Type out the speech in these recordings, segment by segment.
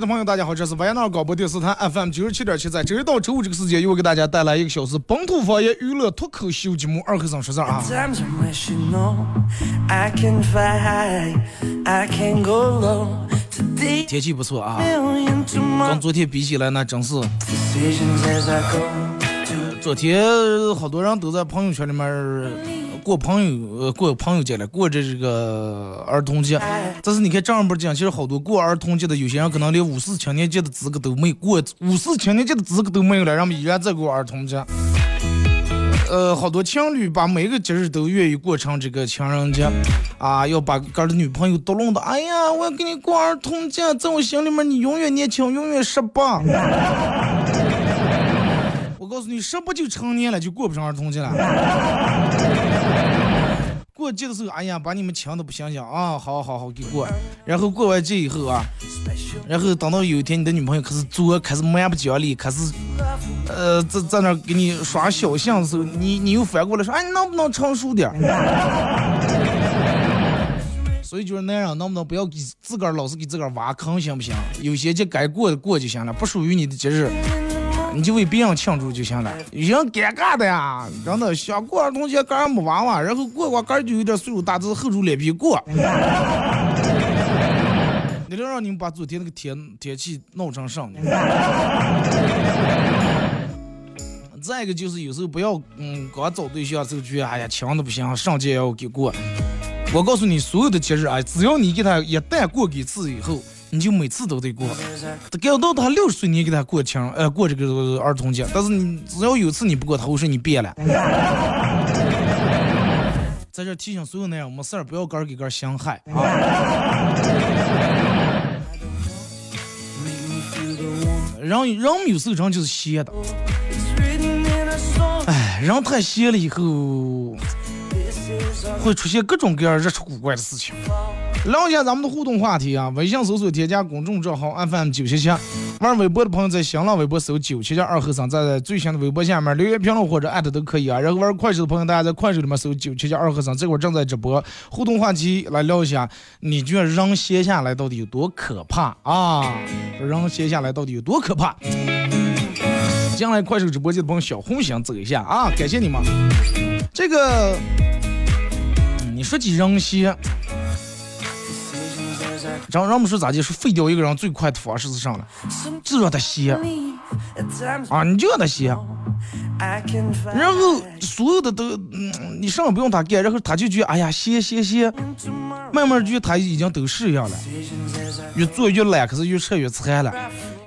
的朋友，大家好，这是维也纳广播电视台 FM 九十七点七，在周一到周五这个时间，又给大家带来一个小时本土方言娱乐脱口秀节目《二和尚说事儿》啊。天气不错啊，跟昨天比起来，那真是昨天好多人都在朋友圈里面儿过朋友呃过朋友节了，过这这个儿童节。但是你看正儿八经，其实好多过儿童节的，有些人可能连五四青年节的资格都没过，五四青年节的资格都没有了，人们依然在过儿童节。呃，好多情侣把每个节日都愿意过成这个情人节，啊，要把个儿的女朋友都弄的，哎呀，我要给你过儿童节，在我心里面你永远年轻，永远十八。我告诉你，十八就成年了，就过不成儿童节了。过节的时候，哎呀，把你们亲的不行行啊，好好好给过。然后过完节以后啊，然后等到有一天你的女朋友开始作，开始蛮不讲理，开始呃在在那给你耍小性的时候，你你又反过来说，哎，你能不能成熟点？所以就是男人能不能不要给自个儿老是给自个儿挖坑，行不行？有些节该过的过就行了，不属于你的节日。你就为别人庆祝就行了。有些人尴尬的呀，真的想过儿童节，个人没娃娃，然后过过个儿就有点岁数大，只是厚着脸皮过。你能让你们把昨天那个天天气闹成什么呢？再一个就是有时候不要，嗯，刚找对象就觉得，哎呀，强的不行，上节要给过。我告诉你，所有的节日啊，只要你给他一旦过几次以后，你就每次都得过。该到他六十岁，你也给他过情，呃，过这个儿童节。但是你只要有次你不过，他会说你变了。在这提醒所有男人，没事儿不要个儿给个儿相害啊！人人人有时候人就是闲的，哎，人太闲了以后，会出现各种各样热出古怪的事情。聊一下咱们的互动话题啊，微信搜索添加公众账号 FM 九七七，玩微博的朋友在新浪微博搜九七七二和尚，在最新的微博下面留言评论或者艾特都可以啊。然后玩快手的朋友，大家在快手里面搜九七七二和尚，这会儿正在直播。互动话题来聊一下，你觉得人闲下来到底有多可怕啊？人闲下来到底有多可怕？进来快手直播间的朋友，小红心走一下啊，感谢你们。这个，你说起扔鞋。Decisions as I 让让我们说咋地？说废掉一个人最快的方式是啥呢？就让他歇啊，你就让他歇，然后所有的都，嗯，你什么不用他干，然后他就觉得，哎呀，歇歇歇，慢慢就他已经都适应了，越做越懒，可是越吃越馋了。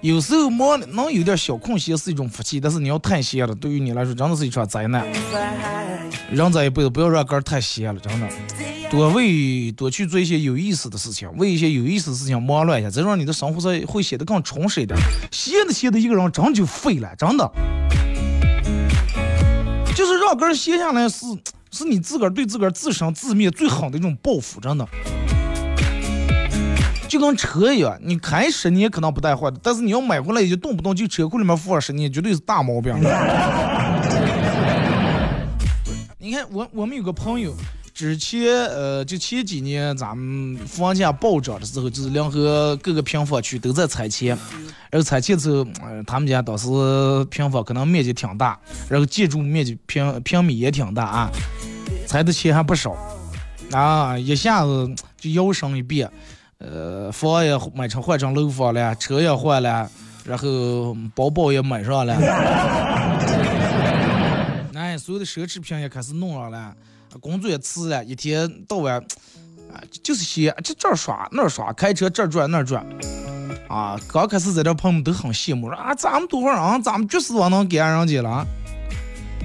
有时候忙能有点小空闲是一种福气，但是你要太闲了，对于你来说真的是一场灾难。人这一辈子不要让个儿太闲了，真的，多为多去做一些有意思的事情，为一些有意思的事情忙乱一下，这让你的生活才会显得更充实一点。闲的闲的一个人真就废了，真的，就是让个人闲下来是是你自个儿对自个儿自生自灭最好的一种报复，真的。就跟车一样，你开十年可能不带坏的，但是你要买回来也就动不动就车库里面放十年，绝对是大毛病。你看我我们有个朋友，之前呃，就前几年咱们房价暴涨的时候，就是联合各个平房区都在拆迁，然后拆迁之后，呃，他们家当时平房可能面积挺大，然后建筑面积平平米也挺大啊，拆的钱还不少，啊，一下子就摇身一变，呃，房也买成换成楼房了，车也换了，然后包包也买上了，哎，所有的奢侈品也开始弄上了。工作也辞了，一天到晚啊就是些这这儿耍那儿耍，开车这儿转那儿转，啊，刚开始在这朋友们都很羡慕，说啊咱们多会儿啊，咱们就是往能给人家了，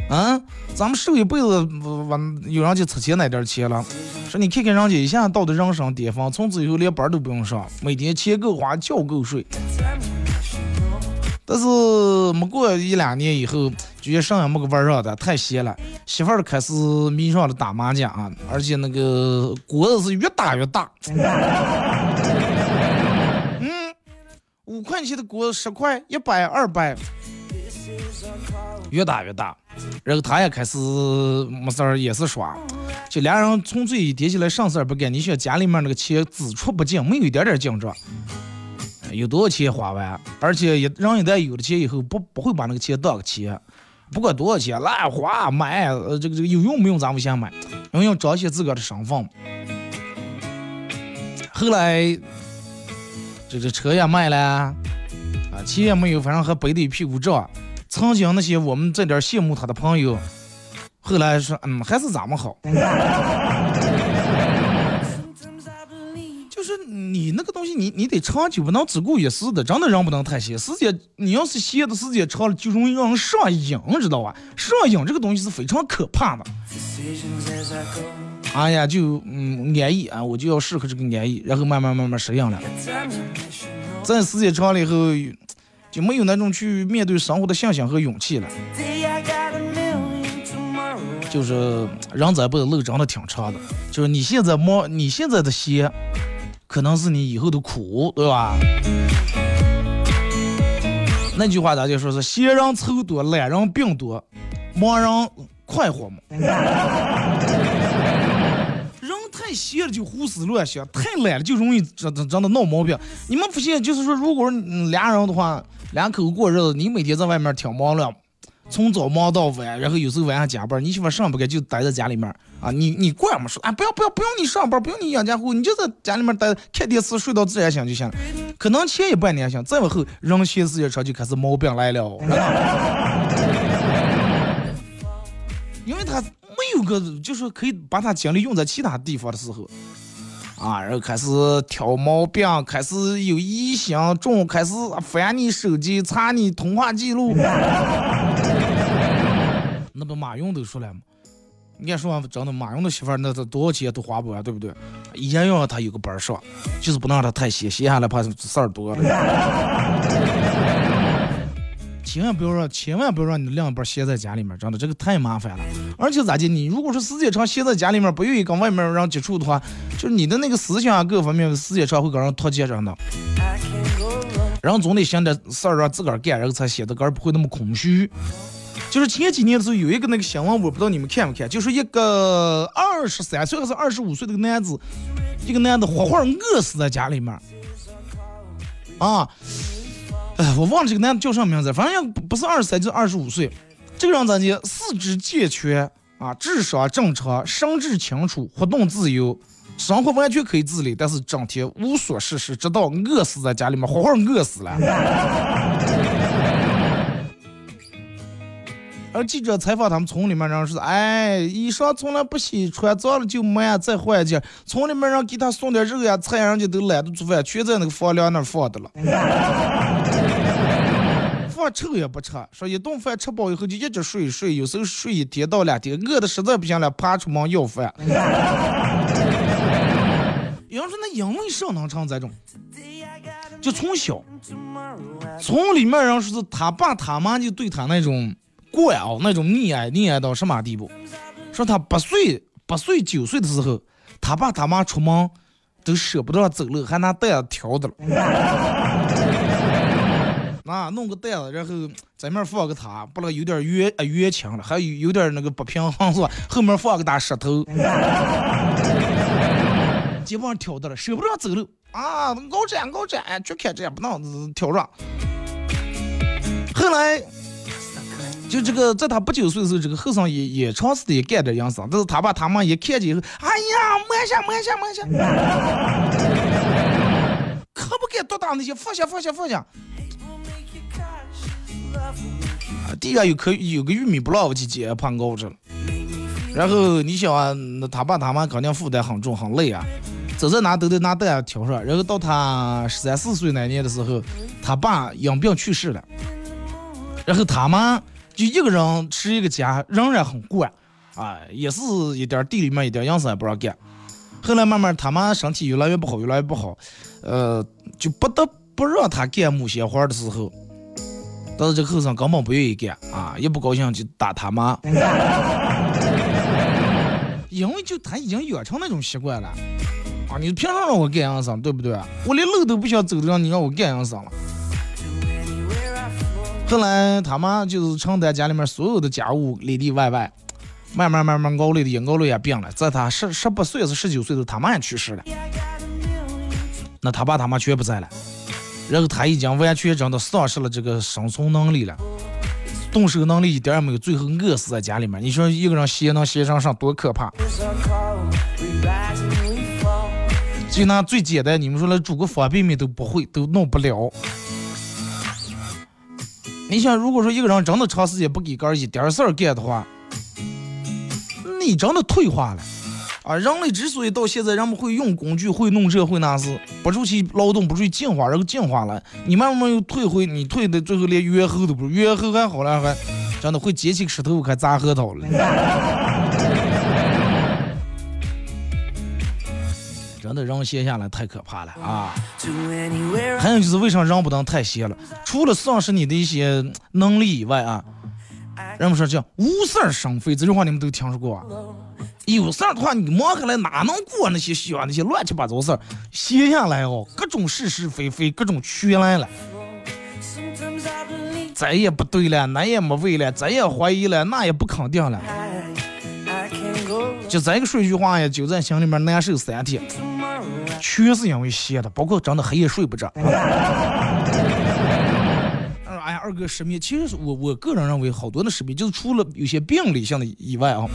啊，咱们受一辈子往有人家出钱那点钱了，说你看看人家一下到的人生巅峰，从此以后连班都不用上，每天钱够花，觉够睡。但是没过一两年以后，觉得上也没个玩儿的，太闲了。媳妇儿开始迷上了打麻将啊，而且那个锅子是越打越大。嗯，五块钱的锅，十块、一百、二百，越打越大。然后他也开始没事儿也是耍，就俩人从嘴一叠起来，上事儿不干。你说家里面那个钱只出不进，没有一点点进账。有多少钱花完，而且一人一旦有了钱以后，不不会把那个钱当个钱，不管多少钱乱花买，呃，这个这个有用没用咱们先买，因为要彰显自个儿的身份。后来，这个车也卖了，啊，钱也没有，反正还背着一屁股债。曾经那些我们这点羡慕他的朋友，后来说，嗯，还是咱们好。你那个东西，你你得长久，不能只顾一时的，真的人不能太闲。时间你要是闲的时间长了，就容易让人上瘾，知道吧？上瘾这个东西是非常可怕的。哎呀，就嗯安逸啊，我就要适合这个安逸，然后慢慢慢慢适应了。在时间长了以后，就没有那种去面对生活的信心和勇气了。就是人这辈子路真的挺长的，就是你现在摸，你现在的闲。可能是你以后的苦，对吧？那句话咋就说是闲人愁多，懒人病多，忙人快活嘛。人太闲了就胡思乱想，太懒了就容易真真真的闹毛病。你们不信，就是说，如果俩人的话，两口过日子，你每天在外面挺忙了。从早忙到晚，然后有时候晚上加班，你媳妇上不干就待在家里面啊？你你管么说啊？不要不要不用你上班，不用你养家糊，你就在家里面待看电视，睡到自然醒就行了。可能前一半年行，再往后人闲时间长就开始毛病来了。因为他没有个，就是可以把他精力用在其他地方的时候。啊，然后开始挑毛病，开始有疑心重，开始翻你手机查你通话记录。那不马云都说了吗？你看说真的，马云的媳妇儿那他多少钱都花不完，对不对？一样要让他有个班上，就是不能让他太闲，闲下来怕事儿多了。千万不要让，千万不要让你的另一半歇在家里面，真的这个太麻烦了。而且咋的，你如果说时间长歇在家里面，不愿意跟外面人接触的话，就是你的那个思想啊，各方面时间长会给人脱节真的。人总得想点事儿让自个儿干，然后才显得个儿不会那么空虚。就是前几年的时候有一个那个新闻，我不知道你们看没看，就是一个二十三岁还是二十五岁的个男子，一个男的活活饿死在家里面，啊。哎，我忘了这个男的叫什么名字，反正也不是二十三就是二十五岁。这个人咋的？四肢健全啊，智商正常，神志清楚，活动自由，生活完全可以自理，但是整天无所事事，直到饿死在家里面，活活饿死了。而记者采访他们村里面人说：“哎，衣裳从来不洗，穿脏了就没，再换一件。村里面人给他送点肉呀、菜呀，人家都懒得做饭，全在那个房梁那放的了。”放臭也不吃，说一顿饭吃饱以后就一直睡睡，有时候睡一天到两天，饿的实在不行了，爬出门要饭。有人说那因为啥能成这种？就从小，村里面人说是他爸他妈就对他那种惯啊，那种溺爱溺爱到什么地步？说他八岁八岁九岁的时候，他爸他妈出门都舍不得走路，还拿袋子挑的了。啊，弄个袋子，然后 在面放个它，不能有点圆啊圆倾了，还有有点那个不平衡是吧？后面放个大石头，基本上挑的了，舍不得走路啊，高站高站，就看这样不能挑着。后来。就这个，在他不九岁的时候，这个后生也也尝试的也干点营生，但是他爸他妈一看见以后，哎呀，摸下摸下摸下，可不敢多打那些，放下放下放下。啊，地下有颗有个玉米不老，我去捡，爬高着了。然后你想啊，那他爸他妈肯定负担很重很累啊，走在哪都得拿担挑上。然后到他十三四岁那年的时候，他爸因病去世了，然后他妈。就一个人持一个家，仍然很惯，啊，也是一点地里面一点营生也不让干。后来慢慢他妈身体越来越不好，越来越不好，呃，就不得不让他干某些活的时候，但是这后生根本不愿意干，啊，一不高兴就打他妈，因为就他已经养成那种习惯了，啊，你凭啥让我干养生，对不对？我连路都不想走的，让你让我干养生了。后来他妈就是承担家里面所有的家务里里外外，慢慢慢慢熬累的也熬累也病了。在他十十八岁是十九岁的他妈也去世了，那他爸他妈全不在了，然后他已经完全真的丧失了这个生存能力了，动手能力一点也没有，最后饿死在家里面。你说一个人歇能歇上上多可怕？就拿最简单，你们说来煮个方便面都不会，都弄不了。你想，如果说一个人真的长时间不给个一点事儿干的话，你真的退化了啊！人类之所以到现在人们会用工具、会弄这、会那事，不出去劳动，不出去进化，然后进化了，你慢慢又退回，你退的最后连猿猴都不如，猿猴还好了，还真的会捡起石头开砸核桃了。真的人闲下来太可怕了啊！还有就是为啥人不能太闲了？除了丧失你的一些能力以外啊，人们说叫无事生非，这句话你们都听说过啊？有事儿的话，你忙下来哪能过那些想那些乱七八糟事儿？闲下来哦，各种是是非非，各种缺来了，咱也不对了，那也没味了，咱也怀疑了，那也不肯定了，就这个说句话呀，就在心里面难受三天。全是因为歇的，包括真的黑夜睡不着。哎呀，二哥失眠，其实我我个人认为，好多的失眠就是除了有些病理性的以外啊，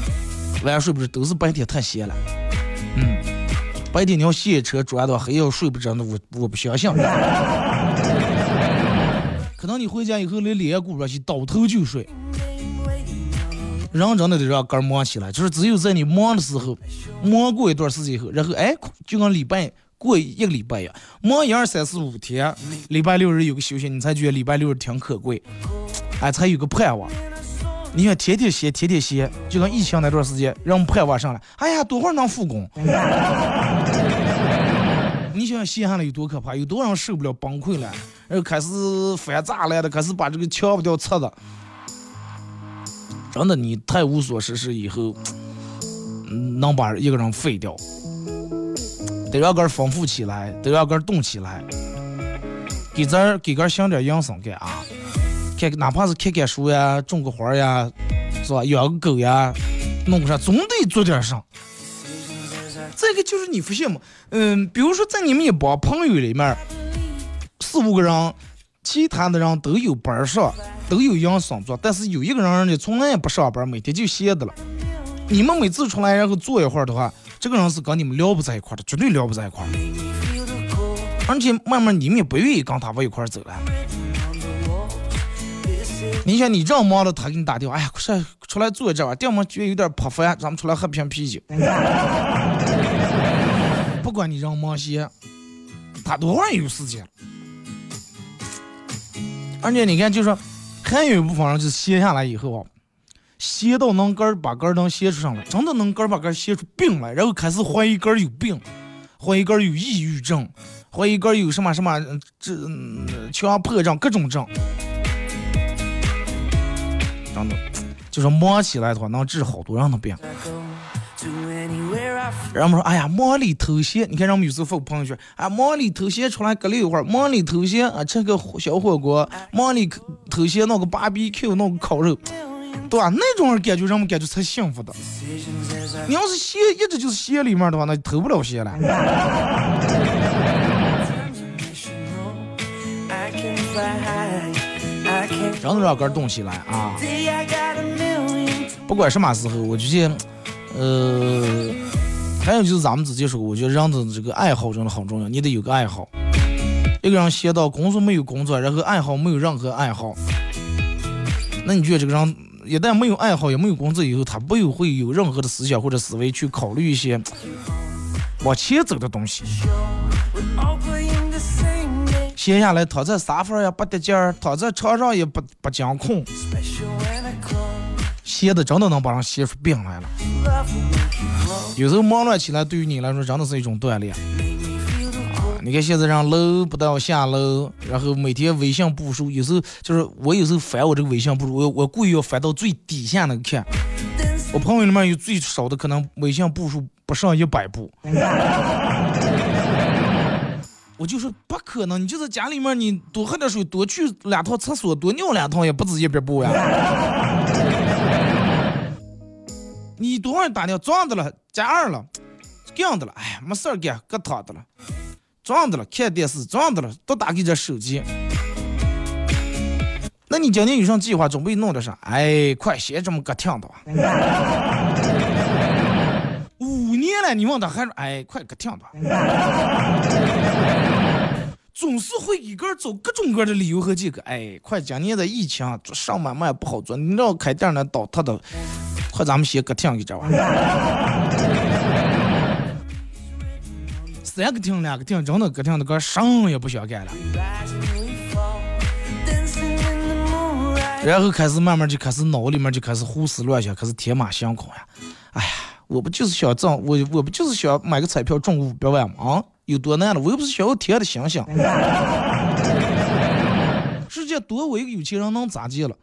晚上睡不着都是白天太闲了。嗯，白天你要卸车转到黑夜睡不着，那我我不相信。可能你回家以后连脸也顾不上去，倒头就睡。人真的得让根忙起来，就是只有在你忙的时候，忙过一段时间以后，然后哎，就跟礼拜过一个礼拜一样，忙一二三四五天，礼拜六日有个休息，你才觉得礼拜六日挺可贵，哎，才有个盼望。你看天天歇，天天歇，就跟疫情那段时间，人盼望上来，哎呀，多会儿能复工？你想想歇下来有多可怕，有多少人受不了崩溃了，然后开始翻炸了的，开始把这个墙不掉拆的。真的，你太无所事事以后，能把一个人废掉，得让个丰富起来，得让个动起来，给咱给个想点养生干啊，看哪怕是看看书呀，种个花呀，是吧？养个狗呀，弄个啥，总得做点啥。这个就是你发现吗？嗯，比如说在你们一帮朋友里面，四五个人，其他的人都有班上。都有样生做，但是有一个人呢，从来也不上班，每天就歇着了。你们每次出来然后坐一会儿的话，这个人是跟你们聊不在一块的，绝对聊不在一块。而且慢慢你们也不愿意跟他往一块走了。你想你这样忙了，他给你打电话，哎呀，快出来坐一阵吧，电话觉得有点破烦，咱们出来喝瓶啤酒。不管你让忙些，他多会儿有时间。而且你看，就说。还有一部分人就是歇下来以后啊，歇到能根儿把根儿能歇出上来，真的能根儿把根儿歇出病来，然后开始怀疑根儿有病，怀疑根儿有抑郁症，怀疑根儿有什么什么这强迫症各种症，就是忙起来的话能治好多人的病。人们说，哎呀，忙里偷闲。你看，人们有时候发个朋友圈，啊，忙里偷闲出来隔了一会儿，忙里偷闲啊，吃个小火锅，忙里偷闲弄个 BBQ，弄个烤肉，对吧？那种感觉，人们感觉才幸福的。你要是闲，一直就是闲里面的话，那就偷不了闲了。真的让根动起来啊！不管什么时候，我觉得，呃，还有就是咱们之前说，我觉得人的这个爱好真的很重要，你得有个爱好。一个人闲到工作没有工作，然后爱好没有任何爱好，那你觉得这个人一旦没有爱好也没有工作以后，他不有会有任何的思想或者思维去考虑一些往前走的东西？闲下来躺在沙发也不得劲儿，躺在床上也不不讲空，闲的真的能把人闲出病来了。有时候忙乱起来，对于你来说真的是一种锻炼。你看现在让楼不到下楼，然后每天微信步数，有时候就是我有时候翻我这个微信步数，我我故意要翻到最底下那个看。我朋友里面有最少的可能微信步数不上一百步。我就说不可能，你就在家里面，你多喝点水，多去两趟厕所，多尿两趟也不止一百步呀。你多少打尿撞的了，加二了，这样的了，哎，没事儿干，搁躺的了。撞的了，看电视撞的了，都打给这手机。那你今天有啥计划？准备弄点啥？哎，快先这么个听的吧。五年了，你问他还说，哎，快个听的。总是会一个人找各种各样的理由和借口。哎，快今年的疫情上班嘛也不好做，你要开店呢倒塌的，快咱们先个听一这玩三个厅两个厅，真的个厅的个什么也不想干了，然后开始慢慢就开始脑里面就开始胡思乱想，开始天马行空呀。哎呀，我不就是想挣我我不就是想买个彩票中五百万吗？啊，有多难了？我又不是想要天的星星。世界多我一个有钱人能咋地了？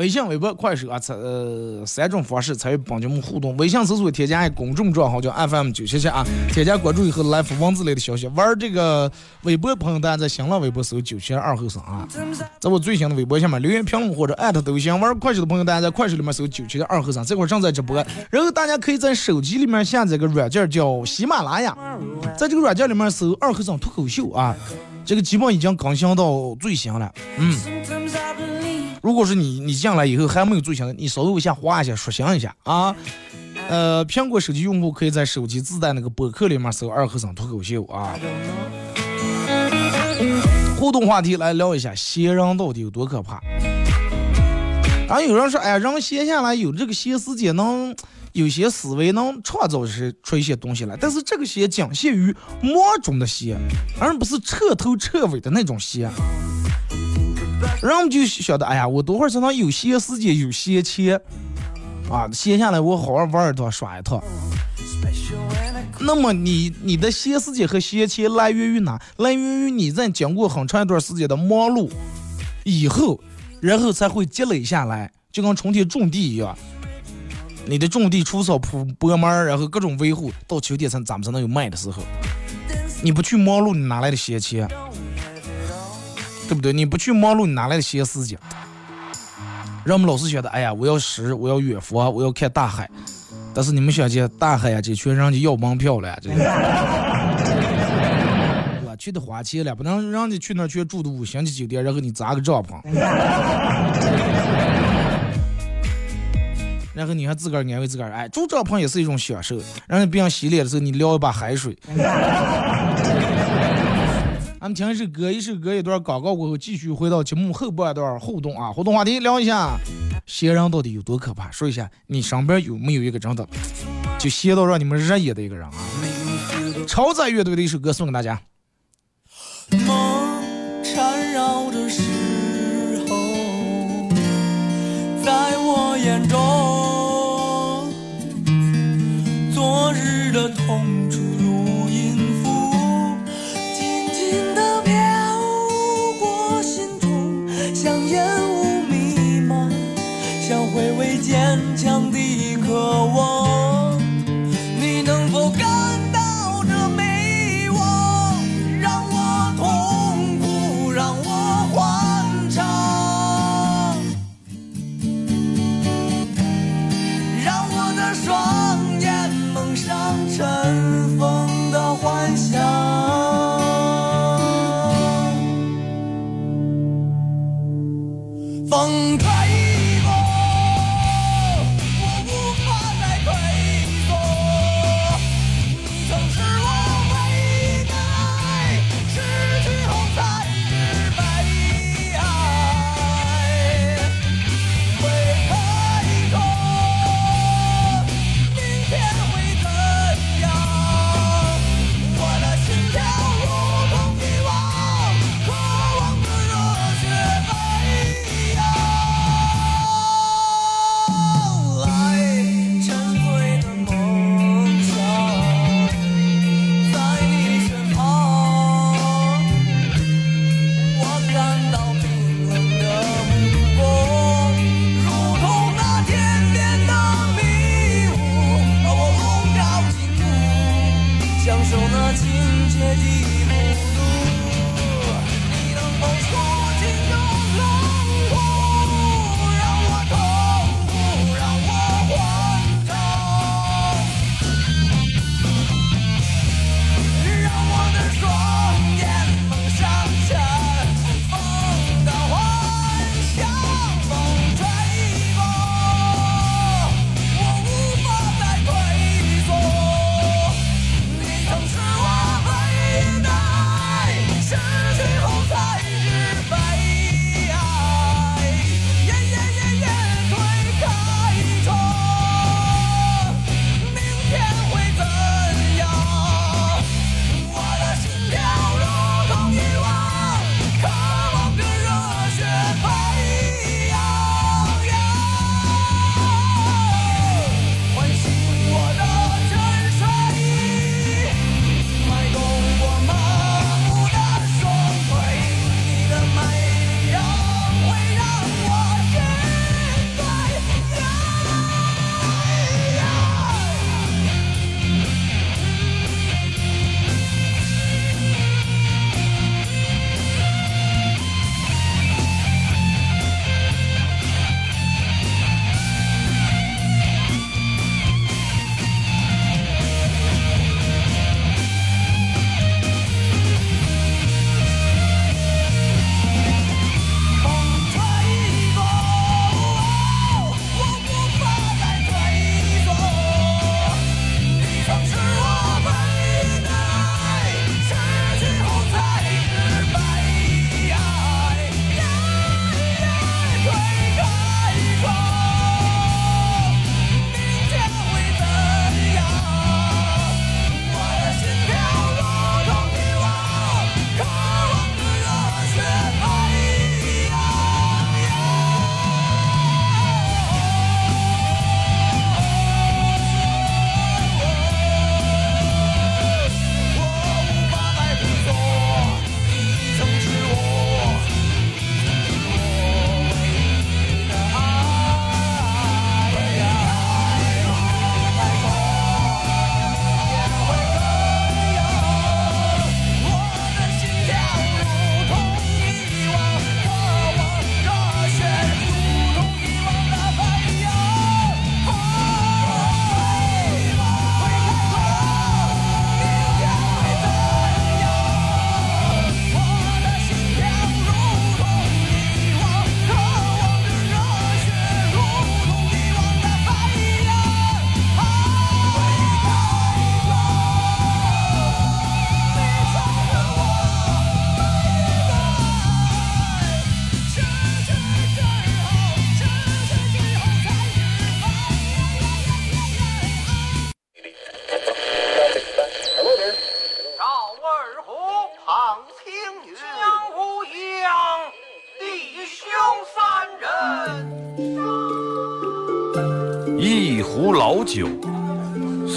微信、微博、快手啊，呃三种方式参与帮节目互动。微信搜索添加一公众账号叫 FM 九七七啊，添加关注以后来发文字类的消息。玩这个微博朋友，大家在新浪微博搜九七二后生啊，在我最新的微博下面留言评论或者艾特都行。玩快手的朋友，大家在快手里面搜九七二后生，这会儿正在直播。然后大家可以在手机里面下载个软件叫喜马拉雅，在这个软件里面搜二后生脱口秀啊，这个基本已经更新到最新了，嗯。如果是你，你进来以后还没有最新的，你稍微往下滑一下，刷新一下啊。呃，苹果手机用户可以在手机自带那个博客里面搜“二和尚脱口秀”啊。互动话题来聊一下，闲人到底有多可怕？然后有人说，哎呀，人闲下来有这个闲时间，能有些思维，能创造出出一些东西来。但是这个闲仅限于梦中的闲，而不是彻头彻尾的那种闲。人们就晓得，哎呀，我多会儿才能有闲时间、有闲钱啊？闲下来我好好玩一趟、耍一趟。那么你你的闲时间和闲钱来源于哪？来源于你在经过很长一段时间的忙碌以后，然后才会积累下来，就跟春天种地一样。你的种地除草铺播门，然后各种维护，到秋天才咱们才能有卖的时候。你不去忙碌，你哪来的闲钱？对不对？你不去忙碌，你哪来的闲时间？人们老是觉得，哎呀，我要诗，我要远佛，我要看大海。但是你们想见大海呀，这全人家要门票了，这 我去的花钱了，不能让你去那去住的五星级酒店，然后你扎个帐篷，然后你还自个儿安慰自个儿，哎，住帐篷也是一种享受。让别人洗脸的时候，你撩一把海水。俺们听一首歌，一首歌一段广告过后，继续回到节目后半段互动啊！互动话题聊一下，仙人到底有多可怕？说一下你身边有没有一个真的就闲到让你们热议的一个人啊？超载乐队的一首歌送给大家。梦缠绕的时候，在我眼中，昨日的痛坚强的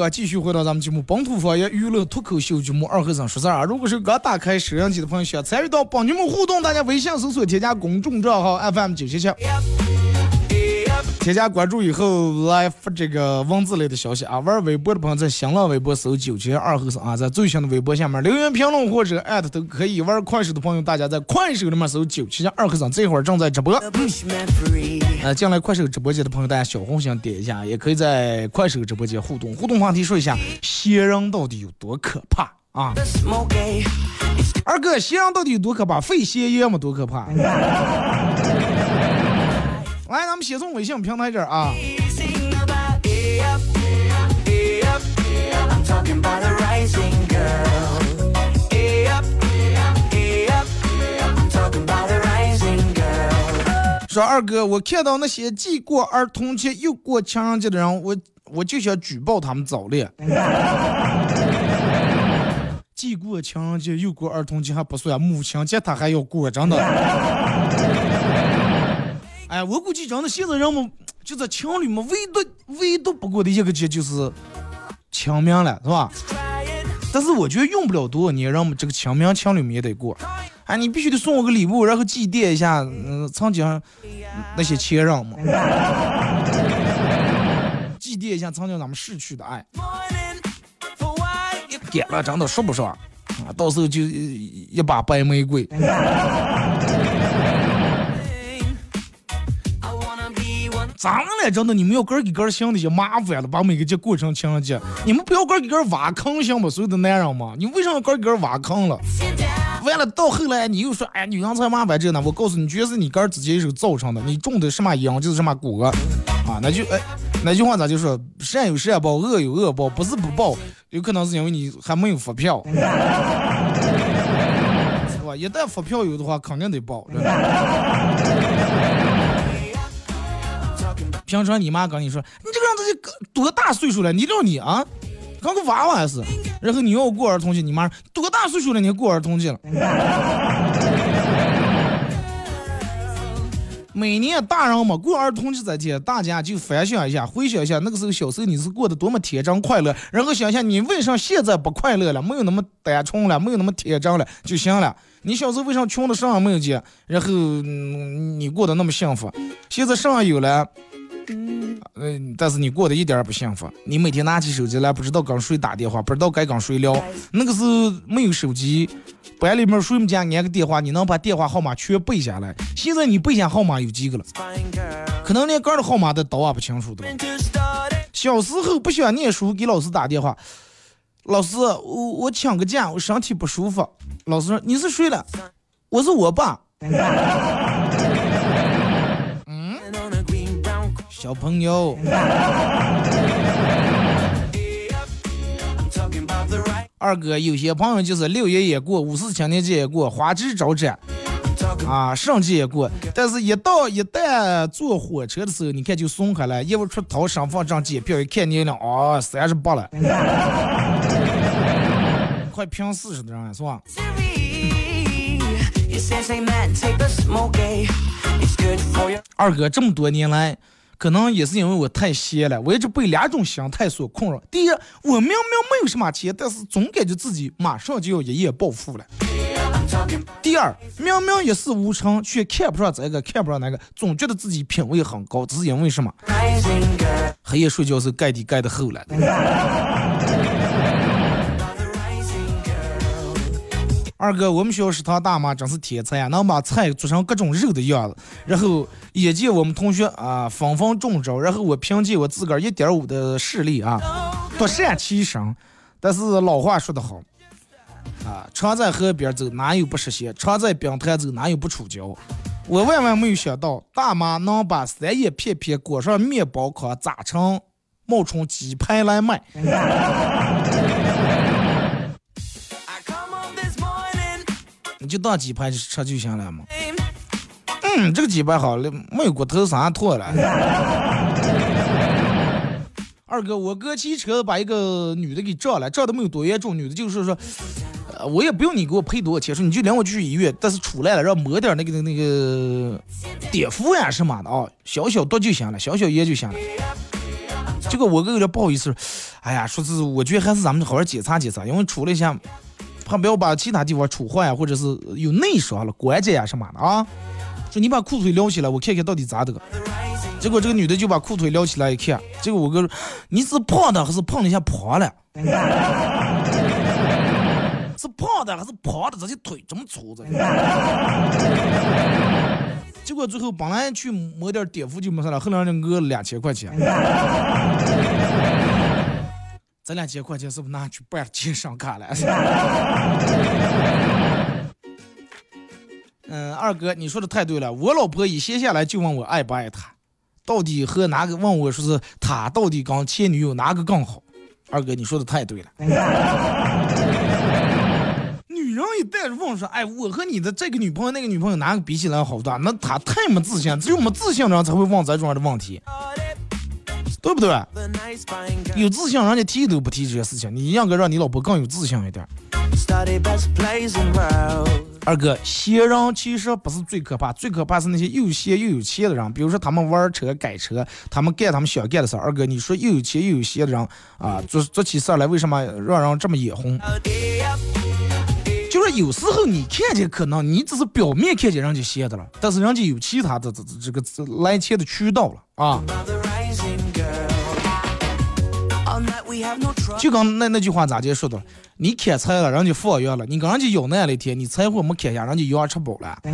啊，继续回到咱们节目《本土方言娱乐脱口秀节目二和尚说事儿》啊。如果是刚打开摄像机的朋友，想参与到帮你们互动，大家微信搜索添加公众账号 FM 九七七，添加关注以后来发这个文字类的消息啊。玩微博的朋友在新浪微博搜九七二和尚啊，在最新的微博下面留言评论或者艾特都可以。玩快手的朋友，大家在快手里面搜九七二和尚，这会儿正在直播。The bushman free. 呃，进来快手直播间的朋友，大家小红心点一下，也可以在快手直播间互动。互动话题说一下，仙人到底有多可怕啊？二哥，仙人到底有多可怕？肺歇烟嘛多可怕？来，咱们先从微信平台这儿啊，说二哥，我看到那些既过儿童节又过情人节的人，我我就想举报他们早恋。既过情人节又过儿童节还不算，母亲节他还要过，真的。哎，我估计真的现在人们 就在情侣们唯独唯独不过的一个节就是清明了，是吧？但是我觉得用不了多少年，人们这个清明情侣们也得过。哎，你必须得送我个礼物，然后祭奠一下，嗯、曾经那些前任嘛，祭奠一下曾经咱们逝去的爱。点了真的说不上啊，到时候就一把白玫瑰。Be one. 咋了？真的，你们要个儿给个儿想那些麻烦了，把每个节过成情人节，你们不要个儿给个儿挖坑行吗？所有的男人嘛，你为什么要个儿给个儿挖坑了？完了，到后来你又说，哎，女人才麻烦这呢？我告诉你，全是你个儿自己一手造成的。你种的什么秧就是什么果啊！那就哎，那句话咋就说，善有善报，恶有恶报，不是不报，有可能是因为你还没有发票，是吧？一旦发票有的话，肯定得报。平常你妈跟你说，你这个人这多大岁数了？你料你啊，跟个娃娃还是？然后你要过儿童节，你妈多大岁数了？你还过儿童节了？每年大人嘛过儿童节这天，大家就反省一下，回想一下那个时候小时候你是过得多么天真快乐，然后想一下你为啥现在不快乐了，没有那么单纯了，没有那么天真了就行了。你小时候为啥穷的啥也没有见，然后、你过得那么幸福，现在啥有了。嗯，但是你过得一点儿也不幸福。你每天拿起手机来，不知道跟谁打电话，不知道该跟谁聊。那个时候没有手机，班里面谁们家安个电话，你能把电话号码全背下来。现在你背下号码有几个了？可能连个人的号码都倒也不清楚的。小时候不喜欢念书，给老师打电话，老师，我我请个假，我身体不舒服。老师说你是谁了？我是我爸。小朋友.二哥，有些朋友就是六一也过，五四青年节也过，花枝招展。啊，圣节也过，但是一到一旦坐火车的时候，你看就松开了，一不出掏身份证检票，一看年龄，哦，三十八了，快拼四十的人了是吧.二哥这么多年来，可能也是因为我太闲了，我一直被两种心态所困扰。第一，我明明没有什么钱，但是总感觉自己马上就要一夜暴富了。第二，明明一事无成，却看不上这个，看不上那个，总觉得自己品味很高，只是因为什么？黑夜睡觉是盖地盖的厚了。二哥，我们学校食堂大妈真是天才啊，能把菜做成各种肉的样子。然后眼见我们同学啊纷纷中招，然后我凭借我自个儿一点五的视力啊，独善其身。但是老话说得好，啊，常在河边走，哪有不湿鞋？常在冰滩走，哪有不触礁？我万万没有想到，大妈能把三叶片片裹上面包糠，炸成冒充鸡排来卖。就当鸡排吃就行了嘛。嗯，这个鸡排好了，没有骨头啥脱了。二哥，我哥骑车把一个女的给撞了，撞的没有多严重，女的就是说，呃我也不用你给我赔多少钱，说你就领我去医院，但是出来了让抹点那个那个碘伏呀什么的啊，小小毒就行了，小小烟就行了。结果我哥有点不好意思，哎呀，说是我觉得还是咱们好好检查检查，因为出了一下，怕不要把其他地方处坏呀，或者是有内伤了、关节呀什么的啊。说你把裤腿撩起来，我看看到底咋的。结果这个女的就把裤腿撩起来一看，结果我哥说你是胖的还是胖的一下胖了？是胖的还是胖的？这些腿这么粗着？结果最后本来去抹点碘伏就没事了，后来人讹了两千块钱。这两千块钱是不是拿去办健身卡了？嗯，二哥，你说的太对了。我老婆一闲下来就问我爱不爱她，到底和哪个问我说是他到底跟前女友哪个更好？二哥，你说的太对了。女人一旦问说，哎，我和你的这个女朋友那个女朋友哪个比起来好的，那她太没自信，只有没自信的人才会问这种样的问题，对不对有自信人家提都不提这些事情，你应该让你老婆更有自信一点。二哥，闲人其实不是最可怕，最可怕是那些又闲又有钱的人。比如说他们玩车、改车，他们干他们想干的事儿。二哥，你说又有钱又有闲的人啊，做做起事儿来为什么让人这么眼红？就是有时候你看见可能你只是表面看见人家闲的了，但是人家有其他的这这这个这来钱的渠道了啊。就刚那那句话咋接说的？你砍柴了，人家放羊了，你跟人家咬那了一天，你柴火没砍下，人家羊吃饱了。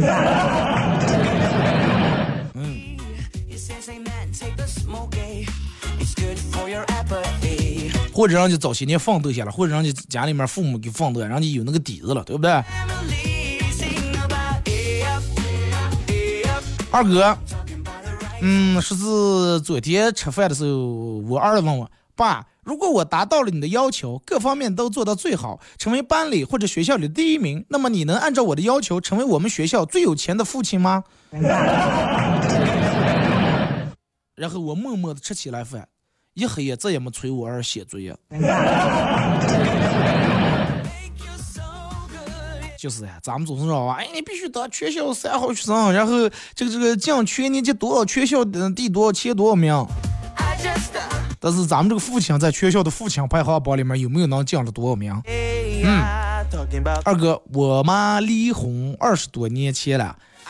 Eh? Apathy. 或者人家早些年放豆下了，或者人家家里面父母给放豆，人家有那个底子了，对不对.二哥，嗯，说是昨天吃饭的时候，我儿子问我爸，如果我达到了你的要求，各方面都做到最好，成为班里或者学校里的第一名，那么你能按照我的要求，成为我们学校最有钱的父亲吗？然后我默默的吃起来饭，一黑夜再也没催我儿写作业。就是呀，咱们总是说啊，哎，你必须得全校三好学生，然后这个这个进全年级多少全校的第多少前多少名。I just, uh, 但是咱们这个父亲在全校的父亲排行榜里面有没有能进了多少名 about 二哥，我妈离婚二十多年前了，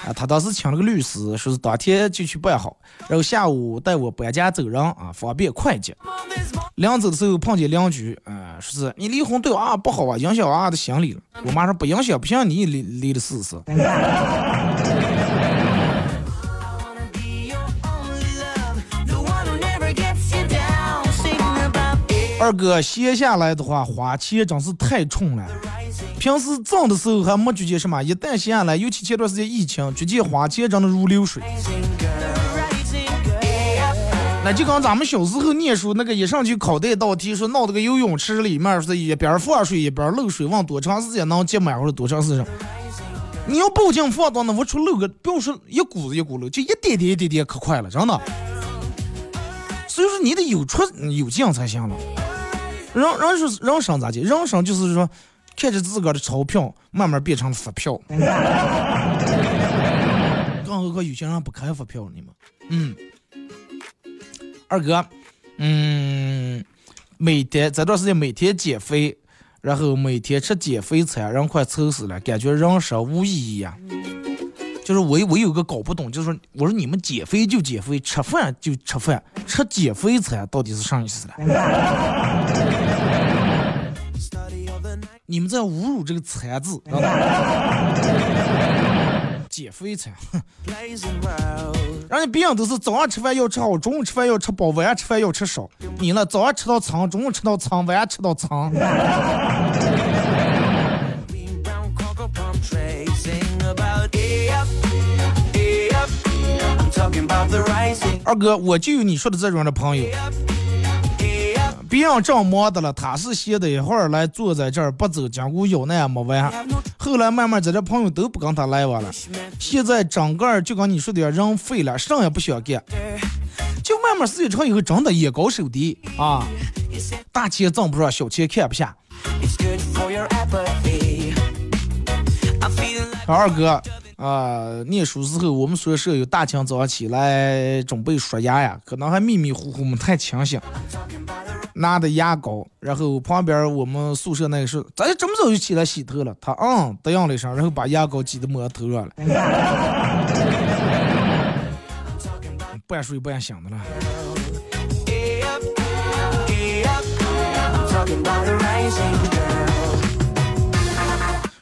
啊，她当时请了个律师，说是当天就去办好，然后下午带我搬家走人啊，方便快捷。临走的时候碰见邻居，啊，说是你离婚对娃不好啊，影响娃的心理了。我妈说不影响，不信你离离了试试。二哥闲下来的话，花钱真是太冲了。平时挣的时候还没觉见什么，一旦闲下来，尤其前段时间疫情，觉见花钱真的如流水。那就跟咱们小时候念书那个，一上去考这道题，说闹这个游泳池里面是一边放水一边漏水，问多长时间能接满或者多长时间。你要报警放到那，我出漏个，不要说一股子一股漏，就一点点一点点可快了，真的。所以说你得有出有进才行了。人人是人生咋的？人生就是说，看着自个儿的钞票慢慢变成了发票。更何况有些人不开发票呢嘛。嗯，二哥，嗯，每天这段时间每天减肥，然后每天吃减肥餐，人快愁死了，感觉人生无意义呀、就是我我有个搞不懂，就是说我说你们减肥就减肥，吃饭就吃饭，吃减肥餐到底是啥意思了？你们在侮辱这个“残”字，知道吧？减肥餐.人家别人都是早上吃饭要吃好，中午吃饭要吃饱，晚上吃饭要吃少。你呢，早上吃到撑，中午吃到撑，晚上吃到撑。二哥，我就有你说的这种的朋友.别人正忙的了，他是闲的一会儿来坐在这儿不走，讲股有难没完。后来慢慢在这朋友都不跟他来往了，现在整个就跟你说的，人废了，啥也不想干，就慢慢时间长以后，真的眼高手低啊，大钱挣不上，小钱看不下。二哥啊、念书时候我们宿舍有大清早上起来准备刷牙呀，可能还迷迷糊糊没太清醒，拿的牙膏，然后旁边我们宿舍那个是，咱这么早就起来洗头了，他嗯答应了一声，然后把牙膏挤到抹头上了，不想睡不想想的了。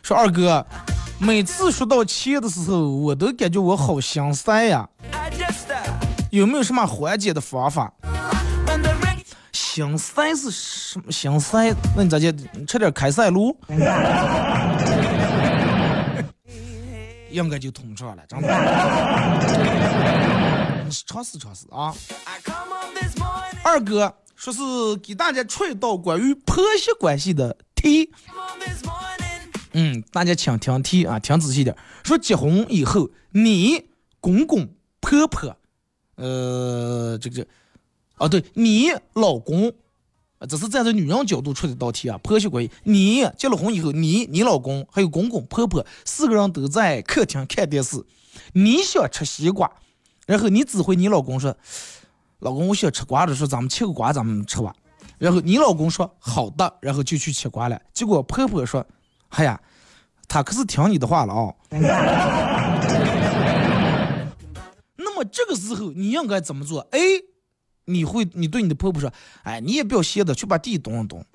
说二哥，每次说到钱的时候，我都感觉我好心塞呀，有没有什么缓解的方法？心塞是什么？心塞？那你咋介？你吃点开塞露，应该就通畅了，真的。尝试尝试啊！二哥说是给大家出一道关于婆媳关系的题。嗯，大家请听题啊，听仔细点。说结婚以后，你公公婆婆，呃，这个，啊，对你老公，啊这是站在女人角度出的道题啊，婆媳关系。你结了婚以后，你、你老公还有公公婆婆四个人都在客厅看电视，你想吃西瓜，然后你指挥你老公说，老公我想吃瓜子，说咱们切个瓜，咱们吃吧。然后你老公说好的，然后就去切瓜了。结果婆婆说，哎呀，他可是听你的话了啊、那么这个时候你应该怎么做？A，你会你对你的婆婆说，哎，你也不要歇着，去把地动一动。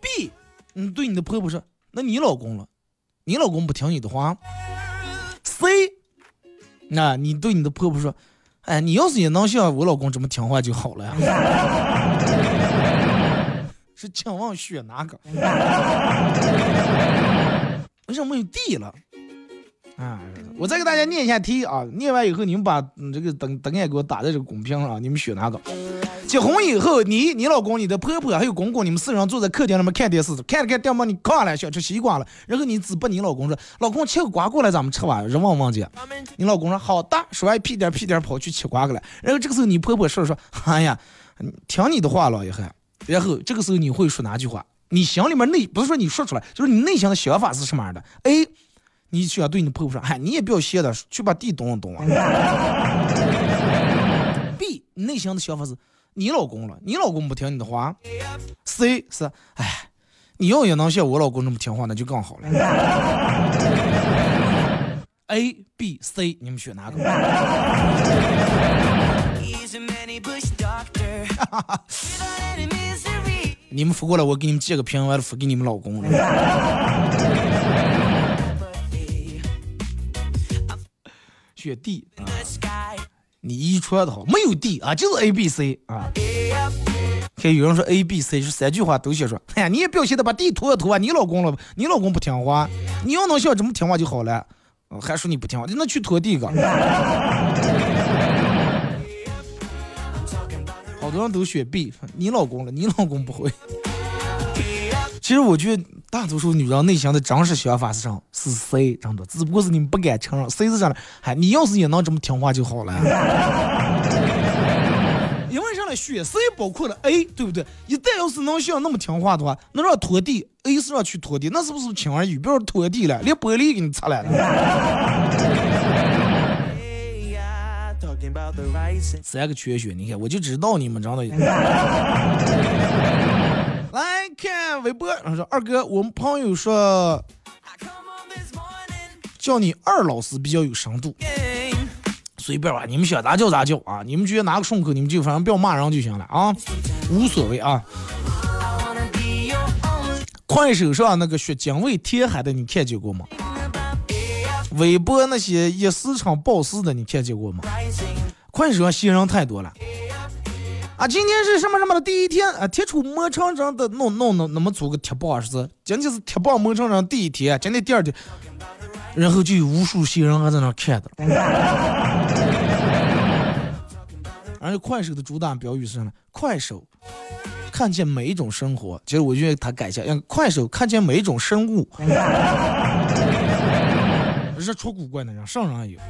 B，你对你的婆婆说，那你老公了，你老公不听你的话。C，那你对你的婆婆说，哎，你要是也能像我老公这么听话就好了呀。是请问选哪个？为什么有 D 了？啊，我再给大家念一下题啊，念完以后你们把嗯这个等等也给我打在这个公屏上，你们选哪个？结婚以后，你、你老公、你的婆婆还有公公，你们四人坐在客厅里面看电视，看着看电视你看了想吃西瓜了，然后你只把你老公说：“老公切个瓜过来，咱们吃吧。”人问问去，你老公说：“好的。”说完屁颠屁颠跑去切瓜去了。然后这个时候你婆婆说说：“哎呀，听你的话了也还。”然后这个时候你会说哪句话？你心里面内不是说你说出来，就是你内心的想法是什么样的？A，你选对你的婆婆说：“哎，你也不要歇的，去把地动一动啊。”B，你内心的想法是：你老公了，你老公不听你的话。C 是：哎，你要也能像我老公那么听话，那就更好了。A、B、C，你们选哪个. 你们扶过来，我给你们借个瓶，完了扶给你们老公了。选 D，你遗传的好，没有 D 啊，就是 A、B、C 啊。看有人说 A、B、C 是三句话都写说，哎呀，你也表现的把 D 拖了涂啊，你老公了，你老公不听话，你要能像这么听话就好了。还说你不听话，那去拖地个。好多人都选 B，你老公了，你老公不会。其实我觉得大多数女人内心的真实想法是啥？是 C，真的，只不过是你们不敢承认。C 是啥呢？哎，你要是也能这么听话就好了。因为啥呢？选 C 包括了 A，对不对？一旦要是能像那么听话的话，能让拖地，A 是让去拖地，那是不是轻而易举？别说拖地了，连玻璃给你擦来了。三个缺选，你看我就知道你们真的。来看微博，然后说二哥，我们朋友说叫你二老师比较有深度，随便吧，你们想咋叫咋叫啊，你们觉得哪个顺口你们就反正不要骂人就行了啊，无所谓啊。快手上那个学精卫填海的，你看见过吗？微博那些一时场爆事的，你看见过吗？快手上新人太多了。啊，今天是什么什么的第一天啊，贴出磨成人的弄弄弄那么粗个贴棒是不？今天是贴棒磨成人第一天，今天第二天，然后就有无数新人还在那看的。而且快手的主打标语是什么？快手看见每一种生活。其实我觉得他改一下，让快手看见每一种生物。日出古怪的人，上人也有。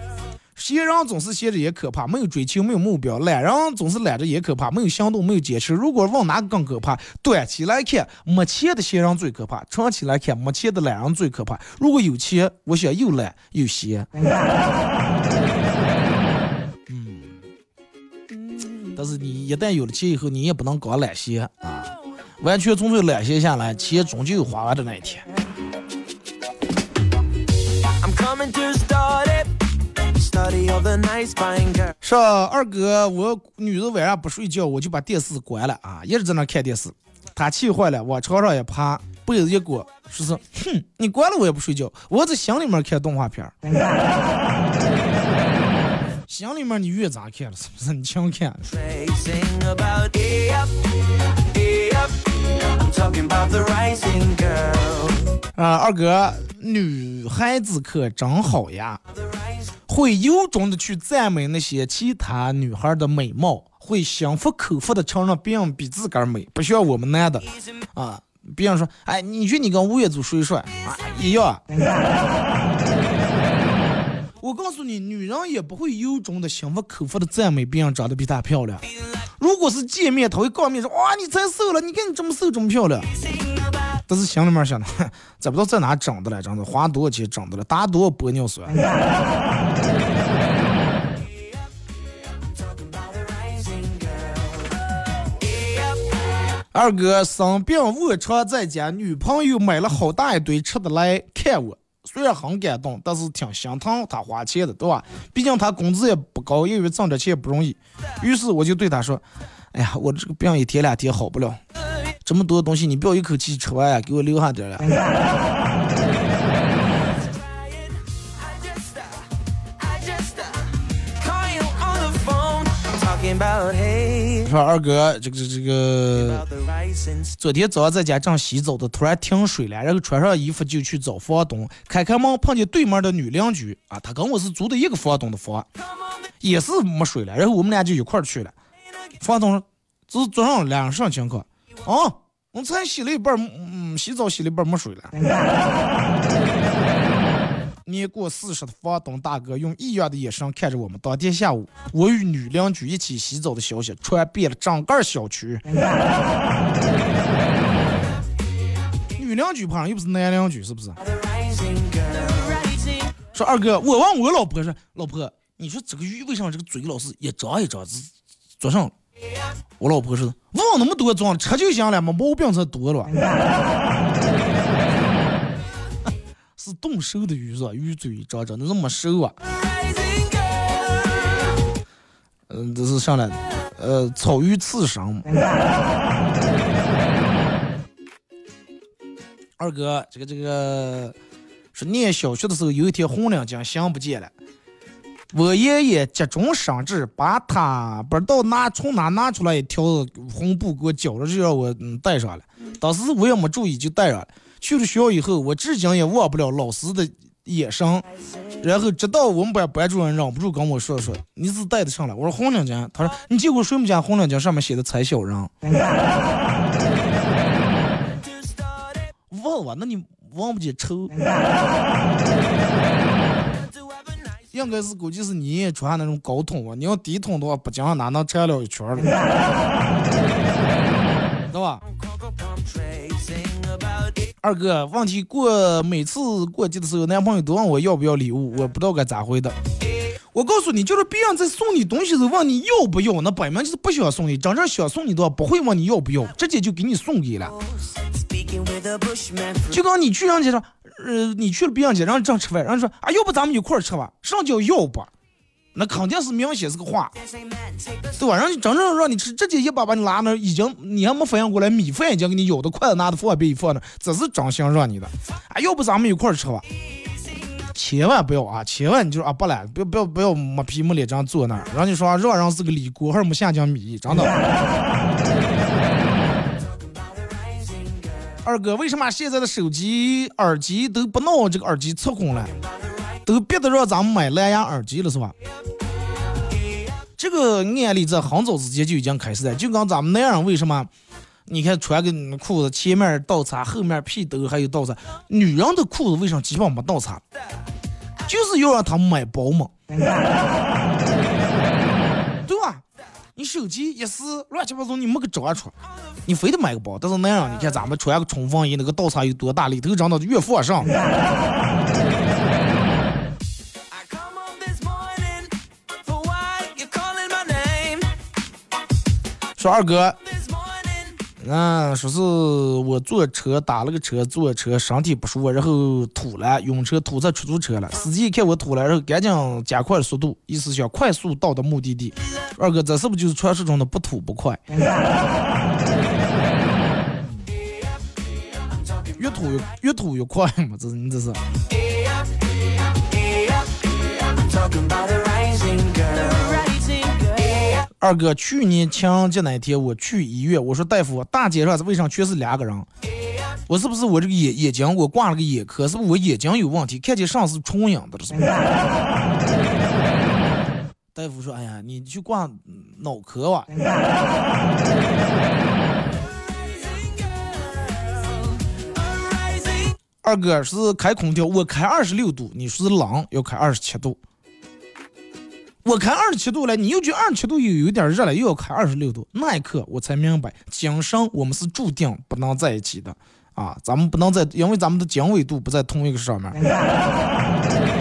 闲人总是闲着也可怕，没有追求，没有目标；懒人总是懒着也可怕，没有行动，没有坚持。如果往哪个更可怕？短期来看，没钱的闲人最可怕；长期来看，没钱的懒人最可怕。如果有钱，我想又懒又闲。嗯，但是你一旦有了钱以后，你也不能光懒闲啊，完全纯粹懒闲下来，钱终究有花完的那一天。I'm coming to study, study 说二哥，我女儿晚上不睡觉，我就把电视关了啊，一直在那看电视。她气坏了，往床上一趴，被子一裹，说是，哼，你关了我也不睡觉，我在心里面看动画片儿。心里面你越咋看了，是不是？你强看。啊，二哥，女孩子可真好呀，会由衷的去赞美那些其他女孩的美貌，会心服口服的承认别人比自个儿美，不像我们男的啊。别人说，哎，你觉得你跟吴彦祖谁帅啊？一样。我告诉你，女人也不会由衷的心服口服的赞美别人长得比她漂亮。如果是见面，她会告面说，哇，你才瘦了，你看你这么瘦，这么漂亮。但是心里面想的，哼，咱不知道在哪整的了，真的花多少钱整的了，打多少玻尿酸。二哥生病卧床在家，女朋友买了好大一堆吃的来看我，虽然很感动，但是挺心疼她花钱的，对吧？毕竟她工资也不高，因为挣点钱不容易。于是我就对她说：“哎呀，我这个病一天两天好不了，这么多东西你不要一口气吃完呀，给我留下点儿呀。I just, uh, I just uh, call you on the phone. Talking about hey, 说二哥，这个这个这个昨天早上在家正洗澡的，突然停水了，然后穿上衣服就去找房东，开开门碰见对面的女邻居啊，她跟我是租的一个房东的房，也是没水了，然后我们俩就一块儿去了。房东说：“这是昨上两上情况啊，我才洗了一半，嗯，洗澡洗了一半没水了。”年过四十的房东大哥用异样的眼神看着我们。当天下午，我与女邻居一起洗澡的消息传遍了整个小区。女邻居旁又不是男邻居，是不是说二哥，我问我老婆说，老婆，你说这个鱼为什么这个嘴老是一张一张，是做上了？我老婆说，问那么多装，吃就行了嘛，毛病才多了。是动手的鱼是吧？鱼嘴张张的那么瘦啊？嗯，这是上来，呃，草鱼刺身嘛。二哥，这个这个，说念小学的时候，有一天红领巾想不见了，我爷爷急中生智，把他不知道拿从哪拿出来一条红布给我绞了，就让我嗯戴上了。当时我也没注意就戴上了。去了学校以后，我至今也忘不了老师的眼神。然后直到我们班班主任忍不住跟我说说：“你是戴的上了？”我说：“红领巾。”他说：“你见过谁们家红领巾上面写的才小人？”问 我，那你忘不记抽？应该是估计是你也穿那种高筒啊，你要低筒的话，不讲哪能缠了一圈儿了，对吧.二哥，问题过每次过节的时候，男朋友都问我要不要礼物，我不知道该咋回答。我告诉你，就是别人在送你东西的时候问你要不要，那摆明就是不想送你。真正想送你的话，不会问你要不要，直接就给你送给了。就刚你去人家说，呃，你去了别人家，让人正吃饭，然后说啊，要不咱们一块儿吃吧？什么叫要不？那肯定是明显是个话，对吧？让你真正让你吃，直接一把把你拉那，已经你还没反应过来，米饭已经给你舀的筷子拿的放边一放那儿，这是真心让你的。啊，要不咱们一块儿吃吧？千万不要啊！千万你就啊不来，不要不要不要没皮没脸这样坐那儿，让你说让人是个李锅还是没下江米，真的。二哥，为什么现在的手机耳机都不弄这个耳机测控了，都逼得让咱们买蓝牙耳机了是吧？这个案例在很早之前就已经开始了，就跟咱们男人为什么，你看穿个裤子前面倒插，后面屁兜还有倒插，女人的裤子为什么基本没倒插？就是要让他们买薄嘛。对吧？你手机一撕，乱七八糟，你没个找出，你非得买个包。但是那样，你看咱们穿个冲锋衣，那个倒插有多大，里头长到越放上。说二哥，嗯，说是我坐车打了个车，坐车身体不舒服，然后吐了，晕车吐在出租车了。司机一看我吐了，然后赶紧加快速度，意思想快速到达目的地。二哥，这是不是就是传说中的不吐不快？越吐越越吐越快嘛，这是你这是。二哥，去年情人节那天我去医院，我说大夫，大街上为啥全是两个人？我是不是我这个眼眼睛我挂了个眼科？是不是我眼睛有问题？看见上是重影的了？大夫说，哎呀，你去挂脑科吧。二哥是开空调，我开二十六度，你说是冷，要开二十七度。我开二十七度了，你又觉得二十七度又有点热了，又要开二十六度。那一刻我才明白，今生我们是注定不能在一起的啊！咱们不能在，因为咱们的经纬度不在同一个上面。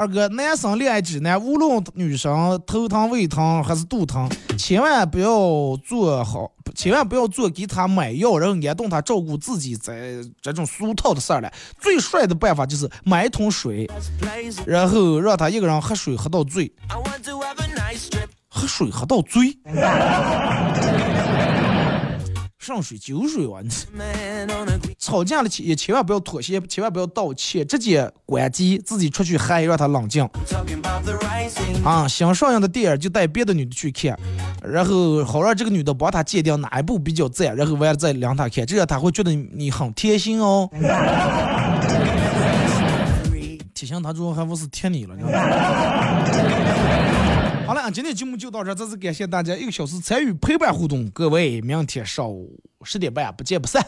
二哥，男生恋爱指南，无论女生头疼、胃疼还是肚疼，千万不要做好，千万不要做给他买药，然后安顿他照顾自己这这种俗套的事儿了。最帅的办法就是买一桶水，然后让他一个人喝水喝到醉.喝水喝到醉，上水酒水啊！你 Man on a green 吵架了千也千万不要妥协，千万不要道歉，直接关机，自己出去嗨，让他冷静.啊！想上映的电影就带别的女的去看，然后好让这个女的帮他鉴定哪一部比较赞，然后完了再领他看，这样他会觉得你你很贴心哦。提醒他之后还不是贴你了，你知道吗？好了，今天节目就到这，再次感谢大家一个小时参与陪伴互动，各位，明天上午十点半不见不散。